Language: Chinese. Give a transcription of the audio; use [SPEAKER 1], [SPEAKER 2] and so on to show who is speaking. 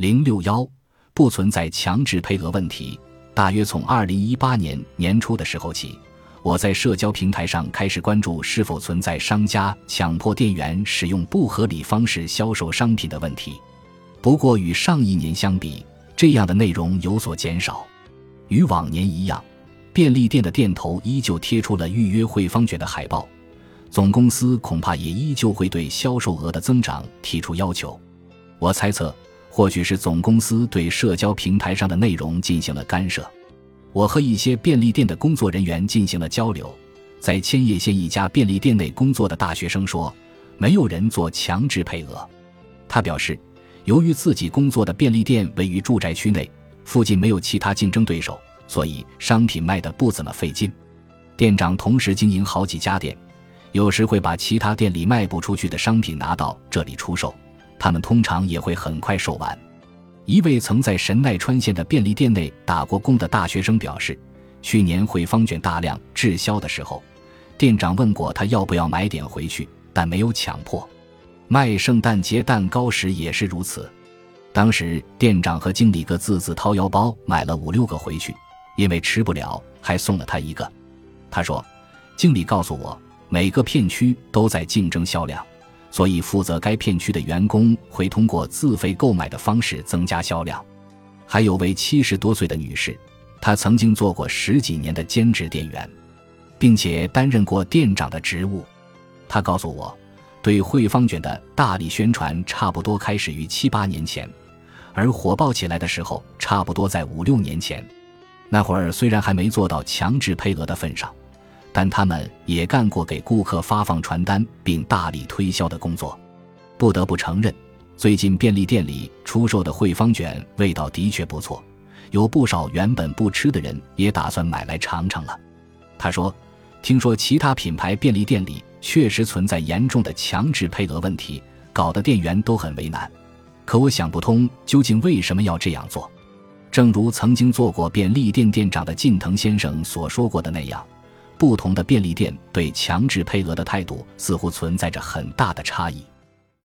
[SPEAKER 1] 零六幺不存在强制配额问题。大约从二零一八年年初的时候起，我在社交平台上开始关注是否存在商家强迫店员使用不合理方式销售商品的问题。不过与上一年相比，这样的内容有所减少。与往年一样，便利店的店头依旧贴出了预约汇方卷的海报。总公司恐怕也依旧会对销售额的增长提出要求。我猜测。或许是总公司对社交平台上的内容进行了干涉。我和一些便利店的工作人员进行了交流，在千叶县一家便利店内工作的大学生说，没有人做强制配额。他表示，由于自己工作的便利店位于住宅区内，附近没有其他竞争对手，所以商品卖得不怎么费劲。店长同时经营好几家店，有时会把其他店里卖不出去的商品拿到这里出售。他们通常也会很快售完。一位曾在神奈川县的便利店内打过工的大学生表示，去年汇方卷大量滞销的时候，店长问过他要不要买点回去，但没有强迫。卖圣诞节蛋糕时也是如此，当时店长和经理各自自掏腰包买了五六个回去，因为吃不了，还送了他一个。他说：“经理告诉我，每个片区都在竞争销量。”所以，负责该片区的员工会通过自费购买的方式增加销量。还有位七十多岁的女士，她曾经做过十几年的兼职店员，并且担任过店长的职务。她告诉我，对汇方卷的大力宣传差不多开始于七八年前，而火爆起来的时候差不多在五六年前。那会儿虽然还没做到强制配额的份上。但他们也干过给顾客发放传单并大力推销的工作。不得不承认，最近便利店里出售的汇方卷味道的确不错，有不少原本不吃的人也打算买来尝尝了。他说：“听说其他品牌便利店里确实存在严重的强制配额问题，搞得店员都很为难。可我想不通究竟为什么要这样做。正如曾经做过便利店店长的近藤先生所说过的那样。”不同的便利店对强制配额的态度似乎存在着很大的差异。